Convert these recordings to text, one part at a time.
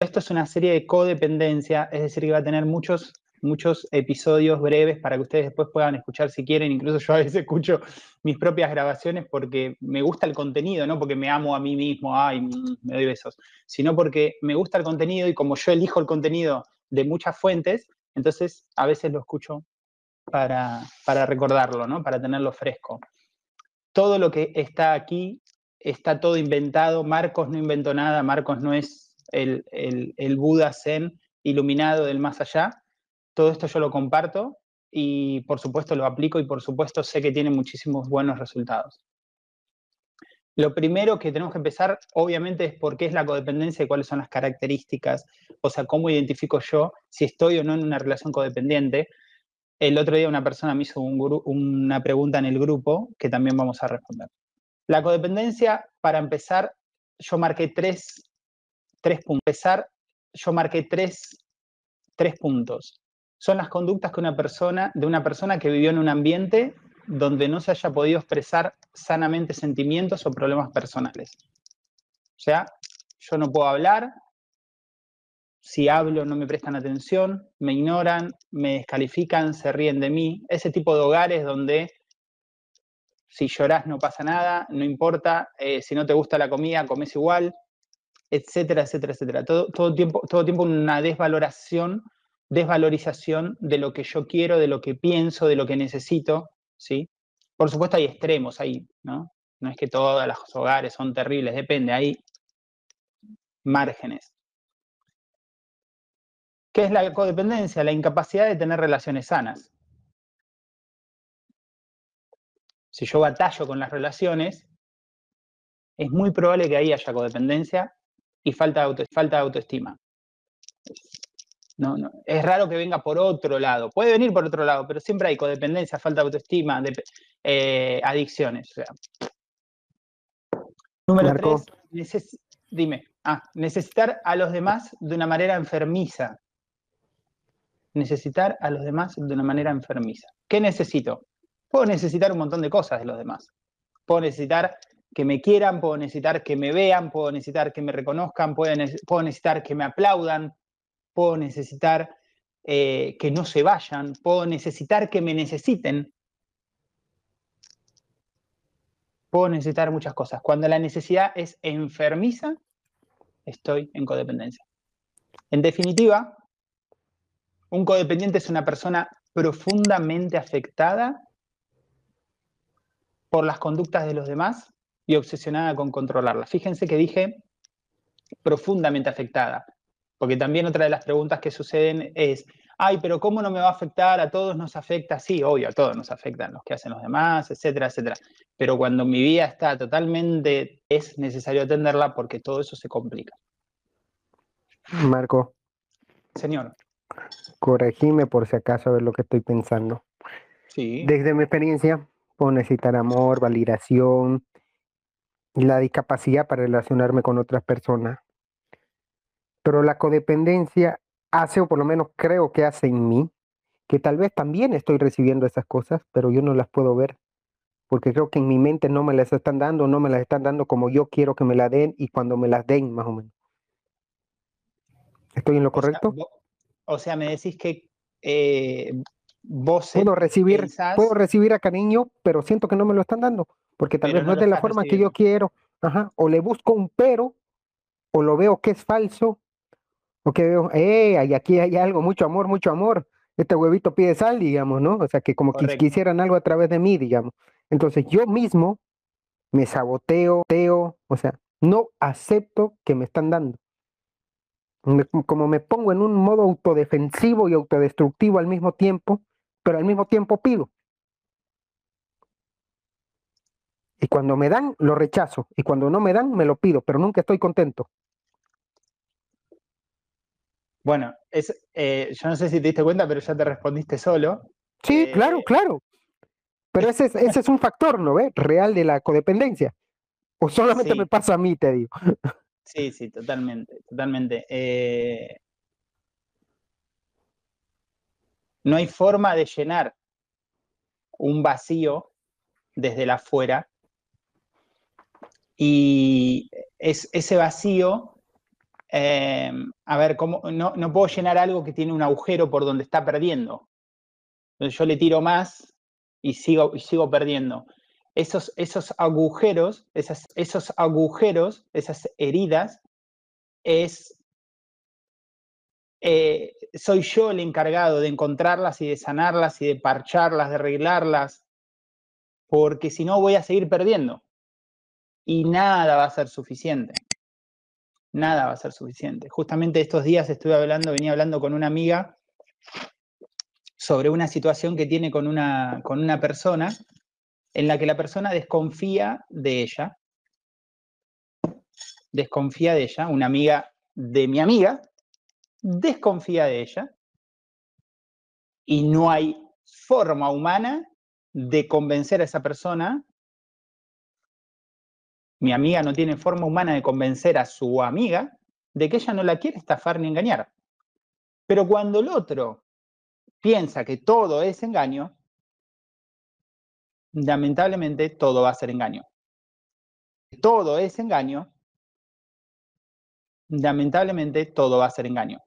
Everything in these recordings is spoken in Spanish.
esto es una serie de codependencia, es decir, que va a tener muchos, muchos episodios breves para que ustedes después puedan escuchar si quieren. Incluso yo a veces escucho mis propias grabaciones porque me gusta el contenido, no porque me amo a mí mismo, ay, me doy besos, sino porque me gusta el contenido y como yo elijo el contenido de muchas fuentes, entonces a veces lo escucho para, para recordarlo, ¿no? Para tenerlo fresco. Todo lo que está aquí está todo inventado, Marcos no inventó nada, Marcos no es el, Buda Zen iluminado del más allá. Todo esto yo lo comparto y por supuesto lo aplico y por supuesto sé que tiene muchísimos buenos resultados. Lo primero que tenemos que empezar, obviamente, es por qué es la codependencia y cuáles son las características, o sea, cómo identifico yo si estoy o no en una relación codependiente. El otro día una persona me hizo una pregunta en el grupo que también vamos a responder. La codependencia, para empezar, yo marqué tres tres puntos. Yo marqué tres, tres puntos. Son las conductas que una persona, de una persona que vivió en un ambiente donde no se haya podido expresar sanamente sentimientos o problemas personales. O sea, yo no puedo hablar, si hablo no me prestan atención, me ignoran, me descalifican, se ríen de mí. Ese tipo de hogares donde si llorás no pasa nada, no importa, eh, si no te gusta la comida, comes igual, etcétera, etcétera, etcétera. Todo, todo, tiempo, todo tiempo una desvaloración, desvalorización de lo que yo quiero, de lo que pienso, de lo que necesito, ¿sí? Por supuesto hay extremos ahí, ¿no? No es que todos los hogares son terribles, depende, hay márgenes. ¿Qué es la codependencia? La incapacidad de tener relaciones sanas. Si yo batallo con las relaciones, es muy probable que ahí haya codependencia y falta de, auto, falta de autoestima. No, no, es raro que venga por otro lado. Puede venir por otro lado, pero siempre hay codependencia, falta de autoestima, de, eh, adicciones. Número tres, dime. Ah, necesitar a los demás de una manera enfermiza. Necesitar a los demás de una manera enfermiza. ¿Qué necesito? Puedo necesitar un montón de cosas de los demás. Puedo necesitar que me quieran, puedo necesitar que me vean, puedo necesitar que me reconozcan, puedo, necesitar que me aplaudan, puedo necesitar eh, que no se vayan, puedo necesitar que me necesiten. Puedo necesitar muchas cosas. Cuando la necesidad es enfermiza, estoy en codependencia. En definitiva, un codependiente es una persona profundamente afectada por las conductas de los demás y obsesionada con controlarla. Fíjense que dije profundamente afectada, porque también otra de las preguntas que suceden es, ay, pero ¿cómo no me va a afectar? A todos nos afecta, sí, obvio, a todos nos afectan los que hacen los demás, etcétera, etcétera. Pero cuando mi vida está totalmente, es necesario atenderla porque todo eso se complica. Marco. Señor. Corregime por si acaso a ver lo que estoy pensando. Sí. Desde mi experiencia, puedo necesitar amor, validación, la discapacidad para relacionarme con otras personas. Pero la codependencia hace, o por lo menos creo que hace en mí, que tal vez también estoy recibiendo esas cosas, pero yo no las puedo ver, porque creo que en mi mente no me las están dando, no me las están dando como yo quiero que me las den y cuando me las den, más o menos. ¿Estoy en lo correcto? O sea, me decís que eh, vos... Puedo recibir, puedo recibir a cariño, pero siento que no me lo están dando porque tal vez no, es de la forma que yo quiero, ajá, o le busco un pero, o lo veo que es falso, o que veo, eh, aquí hay algo, mucho amor, mucho amor, este huevito pide sal, digamos, ¿no? O sea, que como que quisieran algo a través de mí, digamos. Entonces yo mismo me saboteo, teo, o sea, no acepto que me están dando. como me pongo en un modo autodefensivo y autodestructivo al mismo tiempo, pero al mismo tiempo pido. Y cuando me dan, lo rechazo. Y cuando no me dan, me lo pido, pero nunca estoy contento. Bueno, es, eh, yo no sé si te diste cuenta, pero ya te respondiste solo. Sí, eh, claro, claro. Pero ese es, ese es un factor, ¿no ves? Real de la codependencia. O solamente me pasa a mí, te digo. Sí, sí, totalmente, totalmente. Eh, no hay forma de llenar un vacío desde la afuera y es, ese vacío eh, a ver, ¿cómo, no, no, puedo llenar algo que tiene un agujero por donde está perdiendo. Entonces yo le tiro más y sigo, y sigo perdiendo. Esos, esos agujeros, esos agujeros, esas heridas, es, eh, soy yo el encargado de encontrarlas y de sanarlas y de parcharlas, de arreglarlas, porque si no voy a seguir perdiendo y nada va a ser suficiente. Nada va a ser suficiente. Justamente estos días estuve hablando, venía hablando con una amiga sobre una situación que tiene con una, con una persona en la que la persona desconfía de ella. Desconfía de ella, una amiga de mi amiga, desconfía de ella. Y no hay forma humana de convencer a esa persona mi amiga no tiene forma humana de convencer a su amiga de que ella no la quiere estafar ni engañar. Pero cuando el otro piensa que todo es engaño, lamentablemente todo va a ser engaño. Todo es engaño, lamentablemente todo va a ser engaño.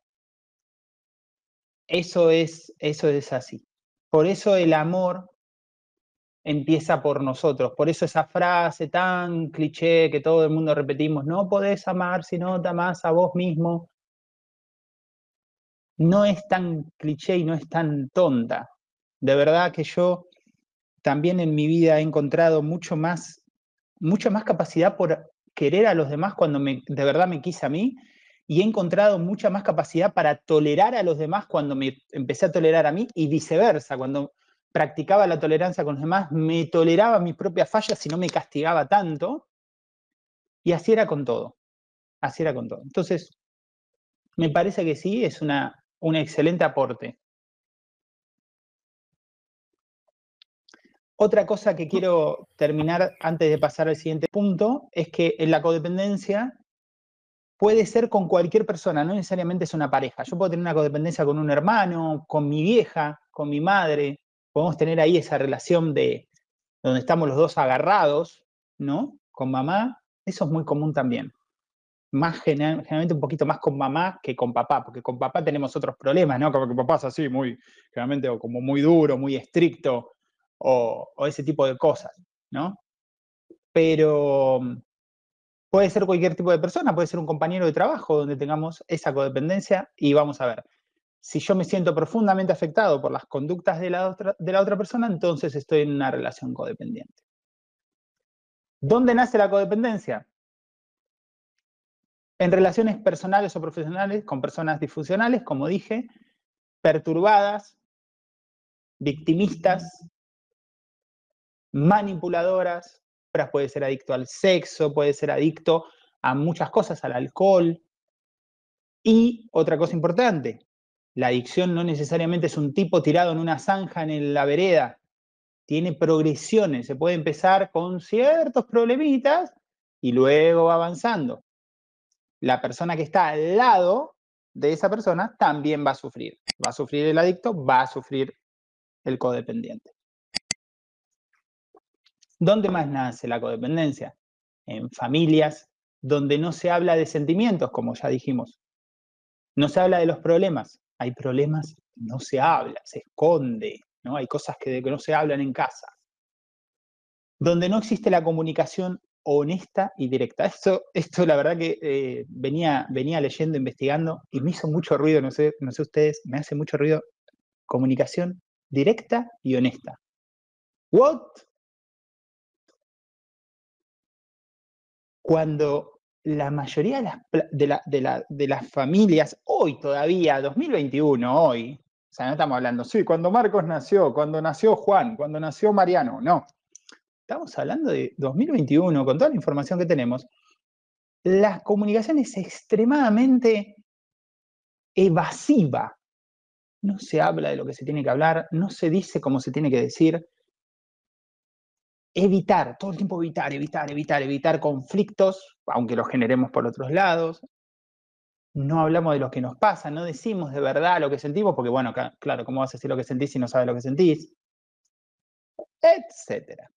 Eso es, eso es así. Por eso el amor empieza por nosotros. Por eso esa frase tan cliché que todo el mundo repetimos, no podés amar si no te amás a vos mismo, no es tan cliché y no es tan tonta. De verdad que yo también en mi vida he encontrado mucho más, mucha más capacidad por querer a los demás cuando de verdad me quise a mí y he encontrado mucha más capacidad para tolerar a los demás cuando me empecé a tolerar a mí y viceversa, cuando practicaba la tolerancia con los demás, me toleraba mis propias fallas y no me castigaba tanto. Y así era con todo. Así era con todo. Entonces, me parece que sí, es una, un excelente aporte. Otra cosa que quiero terminar antes de pasar al siguiente punto es que en la codependencia puede ser con cualquier persona, no necesariamente es una pareja. Yo puedo tener una codependencia con un hermano, con mi vieja, con mi madre, podemos tener ahí esa relación de donde estamos los dos agarrados, ¿no? Con mamá, eso es muy común también. Más generalmente un poquito más con mamá que con papá, porque con papá tenemos otros problemas, ¿no? Como papá es así, muy, generalmente como muy duro, muy estricto, o, o ese tipo de cosas, ¿no? Pero puede ser cualquier tipo de persona, puede ser un compañero de trabajo donde tengamos esa codependencia y vamos a ver, si yo me siento profundamente afectado por las conductas de la, otra, persona, entonces estoy en una relación codependiente. ¿Dónde nace la codependencia? En relaciones personales o profesionales con personas disfuncionales, como dije, perturbadas, victimistas, manipuladoras, puede ser adicto al sexo, puede ser adicto a muchas cosas, al alcohol. Y otra cosa importante, la adicción no necesariamente es un tipo tirado en una zanja en la vereda. Tiene progresiones. Se puede empezar con ciertos problemitas y luego va avanzando. La persona que está al lado de esa persona también va a sufrir. Va a sufrir el adicto, va a sufrir el codependiente. ¿Dónde más nace la codependencia? En familias donde no se habla de sentimientos, como ya dijimos. No se habla de los problemas, hay problemas, no se habla, se esconde, ¿no? Hay cosas que, no se hablan en casa. Donde no existe la comunicación honesta y directa. Esto, esto la verdad que eh, venía, venía leyendo, investigando y me hizo mucho ruido, no sé, no sé ustedes, me hace mucho ruido comunicación directa y honesta. ¿What? Cuando la mayoría de las, familias, hoy todavía, 2021, hoy, o sea, no estamos hablando, sí, cuando Marcos nació, cuando nació Juan, cuando nació Mariano, no. Estamos hablando de 2021, con toda la información que tenemos. La comunicación es extremadamente evasiva. No se habla de lo que se tiene que hablar, no se dice cómo se tiene que decir. Evitar, todo el tiempo evitar, evitar, evitar, evitar conflictos aunque los generemos por otros lados. No hablamos de lo que nos pasa, no decimos de verdad lo que sentimos, porque bueno, claro, ¿cómo vas a decir lo que sentís si no sabes lo que sentís? Etcétera.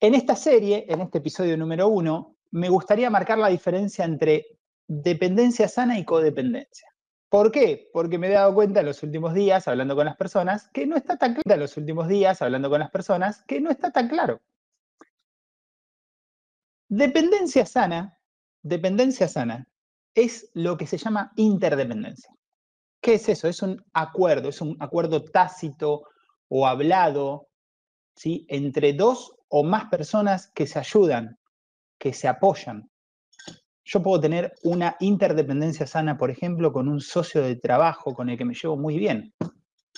En esta serie, en este episodio número uno, me gustaría marcar la diferencia entre dependencia sana y codependencia. ¿Por qué? Porque me he dado cuenta en los últimos días, hablando con las personas, que no está tan claro en los últimos días, hablando con las personas, que no está tan claro. Dependencia sana, dependencia sana, es lo que se llama interdependencia. ¿Qué es eso? Es un acuerdo, es un acuerdo tácito o hablado ¿sí? entre dos o más personas que se ayudan, que se apoyan. Yo puedo tener una interdependencia sana, por ejemplo, con un socio de trabajo con el que me llevo muy bien.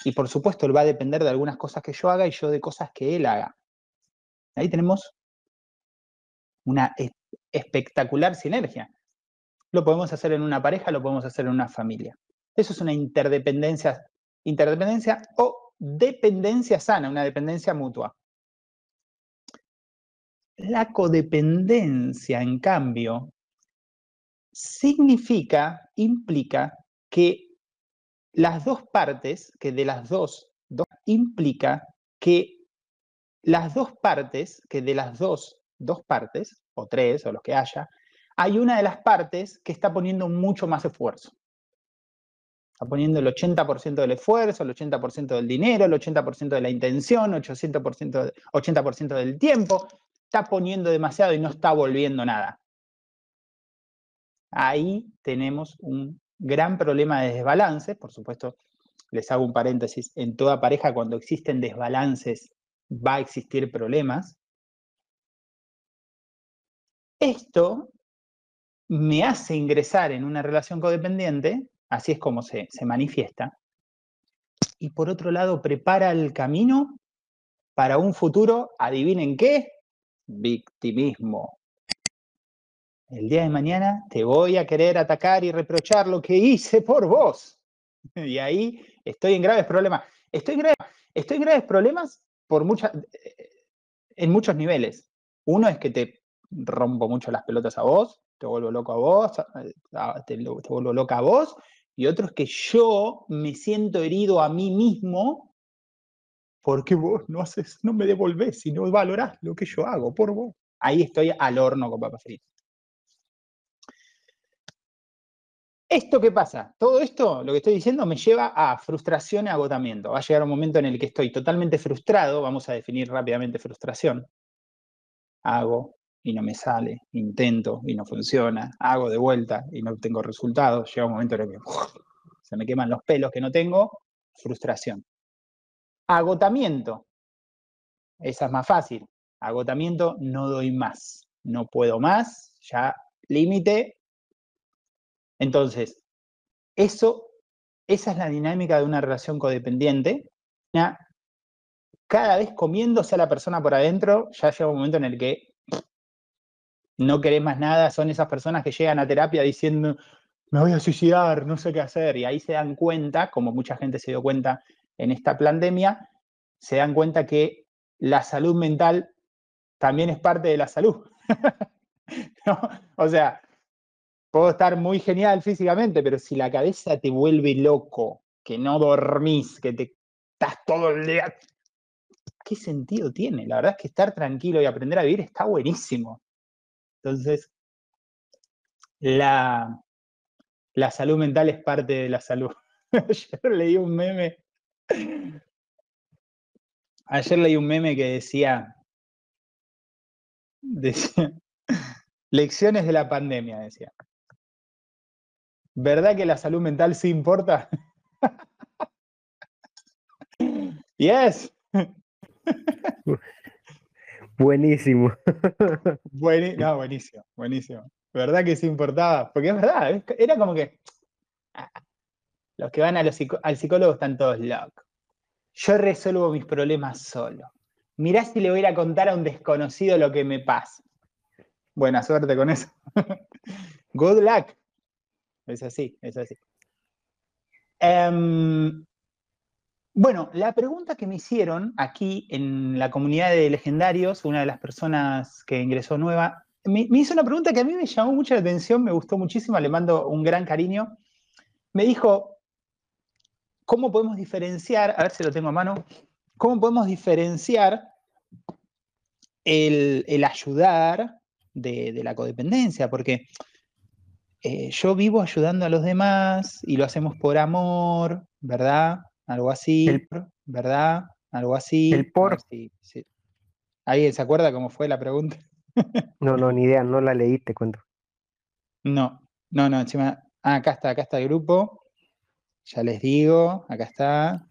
Y por supuesto, él va a depender de algunas cosas que yo haga y yo de cosas que él haga. Ahí tenemos una espectacular sinergia. Lo podemos hacer en una pareja, lo podemos hacer en una familia. Eso es una interdependencia, interdependencia o dependencia sana, una dependencia mutua. La codependencia, en cambio, significa, implica que las dos partes, que de las dos, dos implica que las dos partes, que de las dos, dos partes, o tres, o los que haya, hay una de las partes que está poniendo mucho más esfuerzo. Está poniendo el 80% del esfuerzo, el 80% del dinero, el 80% de la intención, el 80%, 80 del tiempo. Está poniendo demasiado y no está volviendo nada. Ahí tenemos un gran problema de desbalance. Por supuesto, les hago un paréntesis. En toda pareja, cuando existen desbalances, va a existir problemas. Esto me hace ingresar en una relación codependiente, así es como se, se manifiesta, y por otro lado prepara el camino para un futuro, adivinen qué, victimismo. El día de mañana te voy a querer atacar y reprochar lo que hice por vos. Y ahí estoy en graves problemas. Estoy en graves, problemas por muchas, en muchos niveles. Uno es que te rompo mucho las pelotas a vos, te vuelvo loco a vos, te, vuelvo loca a vos, y otro es que yo me siento herido a mí mismo porque vos no no me devolvés y no valorás lo que yo hago por vos. Ahí estoy al horno con papas fritas. ¿Esto qué pasa? Todo esto, lo que estoy diciendo, me lleva a frustración y agotamiento. Va a llegar un momento en el que estoy totalmente frustrado, vamos a definir rápidamente frustración. Hago, y no me sale, intento y no funciona, hago de vuelta y no tengo resultados, llega un momento en el que se me queman los pelos que no tengo, frustración. Agotamiento, esa es más fácil, agotamiento, no doy más, no puedo más, ya límite. Entonces, eso, esa es la dinámica de una relación codependiente. Cada vez comiéndose a la persona por adentro, ya llega un momento en el que no querés más nada, son esas personas que llegan a terapia diciendo, me voy a suicidar, no sé qué hacer, y ahí se dan cuenta, como mucha gente se dio cuenta en esta pandemia, se dan cuenta que la salud mental también es parte de la salud. O sea, puedo estar muy genial físicamente, pero si la cabeza te vuelve loco, que no dormís, que te estás todo el día, ¿qué sentido tiene? La verdad es que estar tranquilo y aprender a vivir está buenísimo. Entonces, la, la salud mental es parte de la salud. Ayer leí un meme. Ayer leí un meme que decía, decía lecciones de la pandemia, decía. ¿Verdad que la salud mental sí importa? yes. Buenísimo. no, buenísimo, buenísimo. ¿Verdad que sí importaba? Porque es verdad, era como que ah, los que van al psicólogo están todos locos. Yo resuelvo mis problemas solo. Mirá si le voy a contar a un desconocido lo que me pasa. Buena suerte con eso. Good luck. Es así, es así. Em, bueno, la pregunta que me hicieron aquí en la comunidad de legendarios, una de las personas que ingresó nueva, me, hizo una pregunta que a mí me llamó mucho la atención, me gustó muchísimo, le mando un gran cariño. Me dijo, ¿cómo podemos diferenciar, a ver si lo tengo a mano, cómo podemos diferenciar el, ayudar de, la codependencia, porque eh, yo vivo ayudando a los demás y lo hacemos por amor, ¿verdad? Algo así, ¿verdad? Algo así. El por. ¿Alguien se acuerda cómo fue la pregunta? no, no, ni idea, no la leí, te cuento. No, no, no, encima. Ah, acá está, acá está el grupo. Ya les digo, acá está.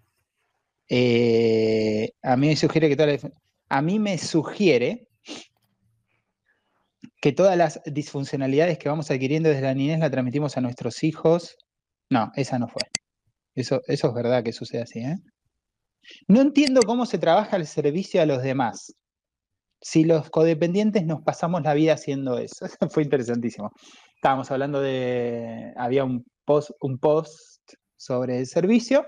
Eh, a mí me sugiere que toda la, a mí me sugiere que todas las disfuncionalidades que vamos adquiriendo desde la niñez la transmitimos a nuestros hijos. No, esa no fue. Eso, eso es verdad que sucede así. ¿eh? No entiendo cómo se trabaja el servicio a los demás. Si los codependientes nos pasamos la vida haciendo eso. Fue interesantísimo. Estábamos hablando de. Había un post, un post sobre el servicio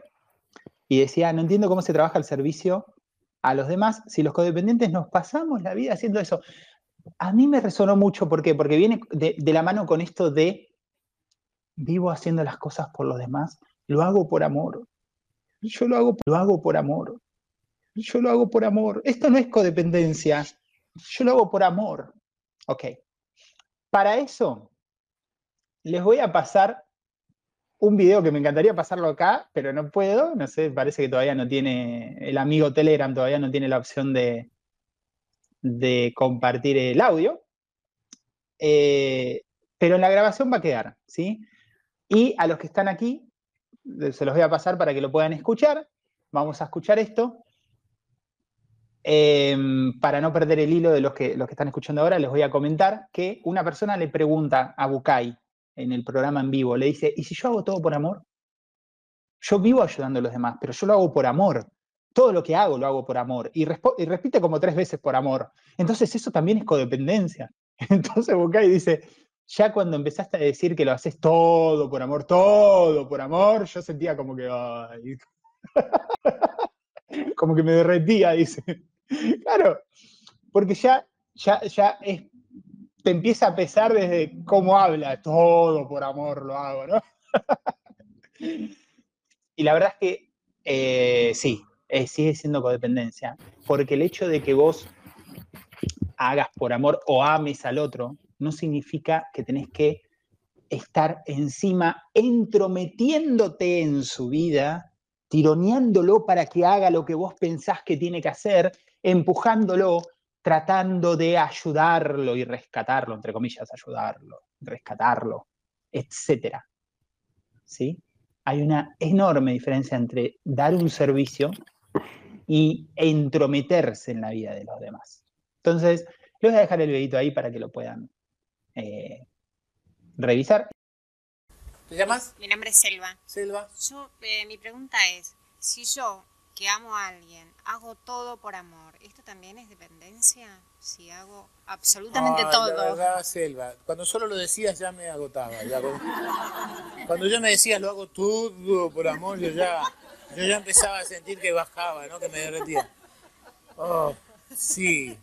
y decía: No entiendo cómo se trabaja el servicio a los demás si los codependientes nos pasamos la vida haciendo eso. A mí me resonó mucho, ¿por qué? Porque viene de, la mano con esto de vivo haciendo las cosas por los demás, lo hago por amor. Yo lo hago, lo hago por amor. Yo lo hago por amor. Esto no es codependencia. Yo lo hago por amor. Ok. Para eso, les voy a pasar un video que me encantaría pasarlo acá, pero no puedo, no sé, parece que todavía no tiene, el amigo Telegram todavía no tiene la opción de, de compartir el audio, eh, pero en la grabación va a quedar, ¿sí? Y a los que están aquí, se los voy a pasar para que lo puedan escuchar, vamos a escuchar esto. Em, para no perder el hilo de los que, los que están escuchando ahora, les voy a comentar que una persona le pregunta a Bukai, en el programa en vivo, le dice, ¿y si yo hago todo por amor? Yo vivo ayudando a los demás, pero yo lo hago por amor. Todo lo que hago lo hago por amor. Y, repite como tres veces por amor. Entonces eso también es codependencia. Entonces Bukai dice, ya cuando empezaste a decir que lo haces todo por amor, todo por amor, yo sentía como que... como que me derretía, dice. Claro, porque ya, ya, ya te empieza a pesar desde cómo habla, todo por amor lo hago, ¿no? y la verdad es que eh, sí, eh, sigue siendo codependencia, porque el hecho de que vos hagas por amor o ames al otro, no significa que tenés que estar encima, entrometiéndote en su vida, tironeándolo para que haga lo que vos pensás que tiene que hacer, empujándolo, tratando de ayudarlo y rescatarlo, entre comillas, ayudarlo, rescatarlo, etc. ¿Sí? Hay una enorme diferencia entre dar un servicio y entrometerse en la vida de los demás. Entonces, les voy a dejar el videito ahí para que lo puedan eh, revisar. ¿Te llamas? Mi nombre es Selva. Selva. Yo, eh, mi pregunta es, si yo que amo a alguien, hago todo por amor, ¿esto también es dependencia? Si hago absolutamente todo. La verdad, Selva, cuando solo lo decías ya me agotaba. cuando yo me decías lo hago todo por amor, yo ya, yo ya empezaba a sentir que bajaba, ¿no? que me derretía. Oh, sí,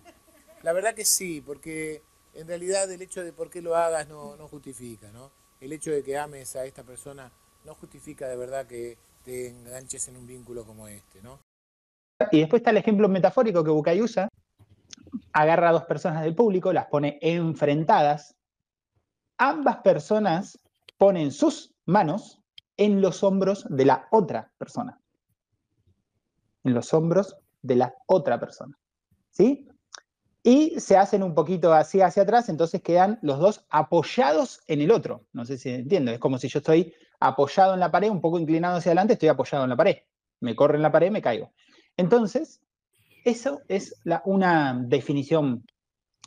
la verdad que sí, porque en realidad el hecho de por qué lo hagas no, no justifica, ¿no? El hecho de que ames a esta persona no justifica de verdad que te enganches en un vínculo como este, ¿no? Y después está el ejemplo metafórico que Bucay usa. Agarra a dos personas del público, las pone enfrentadas. Ambas personas ponen sus manos en los hombros de la otra persona. En los hombros de la otra persona. ¿Sí? Y se hacen un poquito así hacia atrás, entonces quedan los dos apoyados en el otro. No sé si entiendo, es como si yo estoy apoyado en la pared, un poco inclinado hacia adelante, estoy apoyado en la pared. Me corre en la pared, me caigo. Entonces, eso es una definición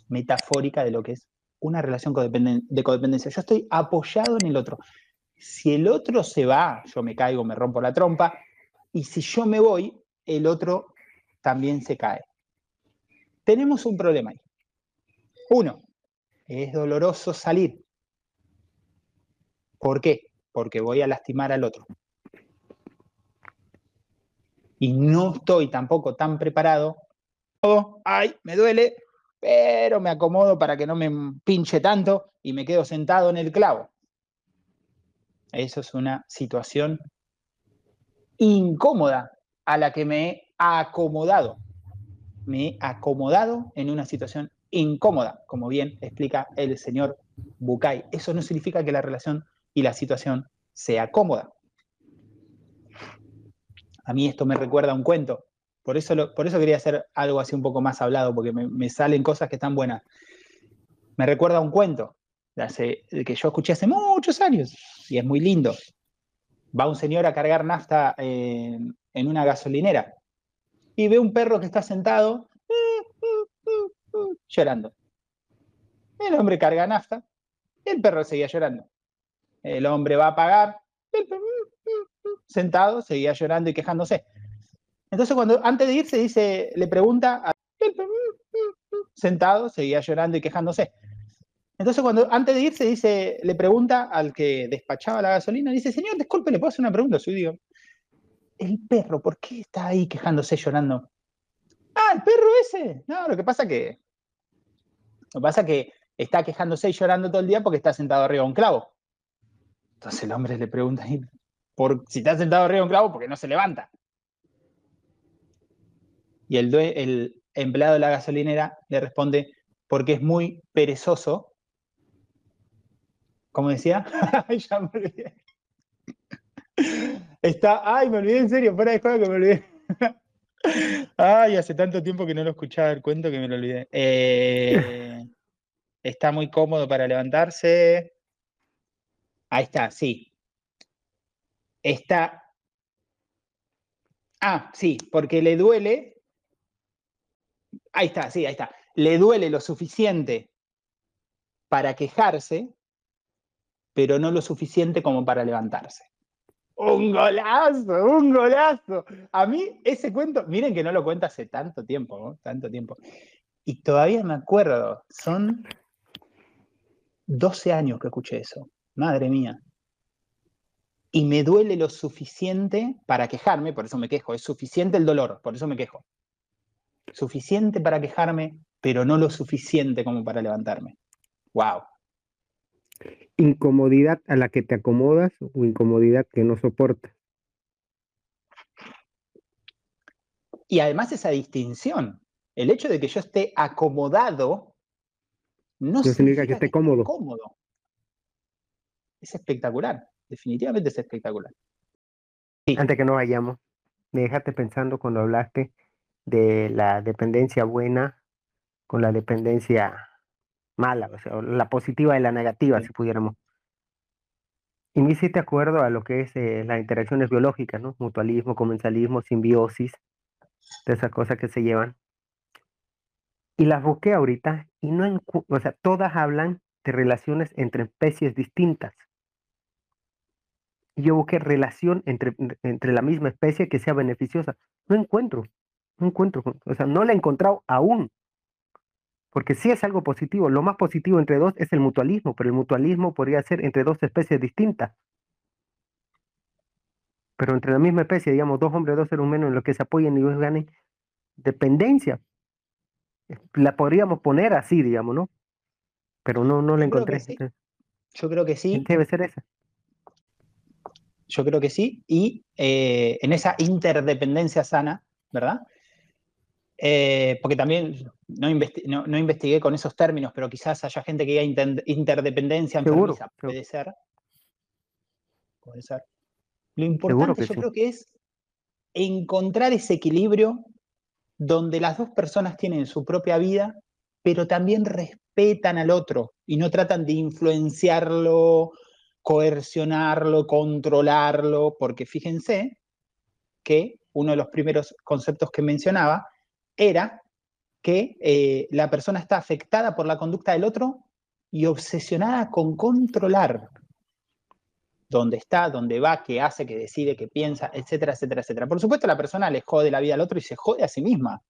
metafórica de lo que es una relación de codependencia. Yo estoy apoyado en el otro. Si el otro se va, yo me caigo, me rompo la trompa, y si yo me voy, el otro también se cae. Tenemos un problema ahí. Uno, es doloroso salir. ¿Por qué? porque voy a lastimar al otro. Y no estoy tampoco tan preparado. Oh, ay, me duele, pero me acomodo para que no me pinche tanto y me quedo sentado en el clavo. Eso es una situación incómoda a la que me he acomodado. Me he acomodado en una situación incómoda, como bien explica el señor Bucay. Eso no significa que la relación y la situación sea cómoda. A mí esto me recuerda a un cuento. Por eso, por eso quería hacer algo así un poco más hablado, porque me, salen cosas que están buenas. Me recuerda a un cuento que yo escuché hace muchos años y es muy lindo. Va un señor a cargar nafta en una gasolinera y ve un perro que está sentado llorando. El hombre carga nafta, el perro seguía llorando. El hombre va a pagar, sentado, seguía llorando y quejándose. Entonces, cuando antes de irse, dice, le pregunta, sentado, seguía llorando y quejándose. Entonces, cuando antes de irse, dice, le pregunta al que despachaba la gasolina, dice, señor, disculpe, ¿le puedo hacer una pregunta? Su digo, el perro, ¿por qué está ahí quejándose, llorando? Ah, el perro ese. No, lo que pasa que. Lo que pasa que está quejándose y llorando todo el día porque está sentado arriba de un clavo. Entonces el hombre le pregunta, por, si está sentado arriba de un clavo, porque no se levanta. Y el, el empleado de la gasolinera le responde, porque es muy perezoso. ¿Cómo decía? ya me olvidé. Está, ay, me olvidé en serio, fuera de juego que me olvidé. ay, hace tanto tiempo que no lo escuchaba el cuento que me lo olvidé. Eh, está muy cómodo para levantarse. Ahí está, sí. Está. Ah, sí, porque le duele. Ahí está, sí, ahí está. Le duele lo suficiente para quejarse, pero no lo suficiente como para levantarse. Un golazo, un golazo. A mí ese cuento, miren que no lo cuento hace tanto tiempo, ¿no? tanto tiempo. Y todavía me acuerdo, son 12 años que escuché eso. Madre mía y me duele lo suficiente para quejarme, por eso me quejo, es suficiente el dolor, por eso me quejo. Suficiente para quejarme, pero no lo suficiente como para levantarme. ¡Wow! Incomodidad a la que te acomodas o incomodidad que no soportas. Y además esa distinción, el hecho de que yo esté acomodado no, significa, que esté cómodo. cómodo. Es espectacular definitivamente es espectacular. Antes que no vayamos, me dejaste pensando cuando hablaste de la dependencia buena con la dependencia mala, o sea, la positiva y la negativa, si pudiéramos. Y me hiciste acuerdo a lo que es eh, las interacciones biológicas, ¿no? Mutualismo, comensalismo, simbiosis, de esas cosas que se llevan. Y las busqué ahorita y no, o sea, todas hablan de relaciones entre especies distintas yo busqué relación entre, entre la misma especie que sea beneficiosa. No encuentro, no encuentro, o sea, no la he encontrado aún. Porque sí es algo positivo. Lo más positivo entre dos es el mutualismo, pero el mutualismo podría ser entre dos especies distintas. Pero entre la misma especie, digamos, dos hombres, dos seres humanos en los que se apoyen y ganen dependencia. La podríamos poner así, digamos, ¿no? Pero no, no la encontré. Yo creo que sí. Debe ser esa. Yo creo que sí. Y eh, en esa interdependencia sana, ¿verdad? Eh, porque también no, investigué con esos términos, pero quizás haya gente que diga interdependencia enfermiza. Puede ser. Puede ser. Lo importante yo creo que es encontrar ese equilibrio donde las dos personas tienen su propia vida, pero también respetan al otro y no tratan de influenciarlo coercionarlo, controlarlo, porque fíjense que uno de los primeros conceptos que mencionaba era que eh, la persona está afectada por la conducta del otro y obsesionada con controlar dónde está, dónde va, qué hace, qué decide, qué piensa, etcétera, etcétera, etcétera. Por supuesto, la persona le jode la vida al otro y se jode a sí misma.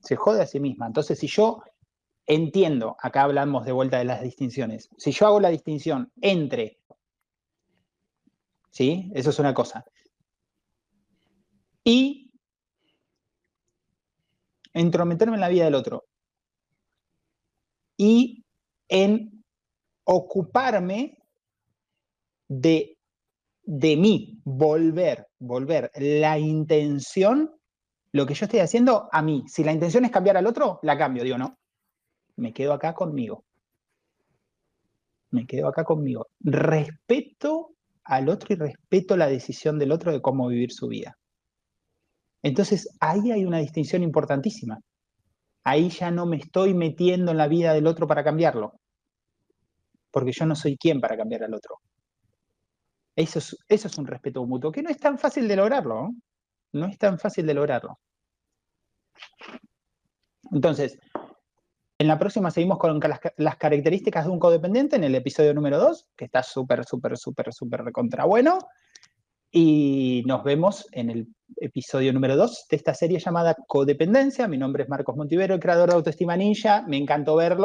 Se jode a sí misma. Entonces, si yo entiendo, acá hablamos de vuelta de las distinciones. Si yo hago la distinción entre, ¿sí? Eso es una cosa. Y entrometerme en la vida del otro. Y en ocuparme de, de mí, volver, volver la intención, lo que yo estoy haciendo a mí. Si la intención es cambiar al otro, la cambio, digo, no me quedo acá conmigo. Me quedo acá conmigo. Respeto al otro y respeto la decisión del otro de cómo vivir su vida. Entonces, ahí hay una distinción importantísima. Ahí ya no me estoy metiendo en la vida del otro para cambiarlo, porque yo no soy quien para cambiar al otro. Eso es, eso es un respeto mutuo, que no es tan fácil de lograrlo. No es tan fácil de lograrlo. Entonces, en la próxima seguimos con las, características de un codependiente en el episodio número 2, que está súper, súper, súper, súper recontra bueno. Y nos vemos en el episodio número 2 de esta serie llamada Codependencia. Mi nombre es Marcos Montivero, el creador de Autoestima Ninja. Me encantó verlo.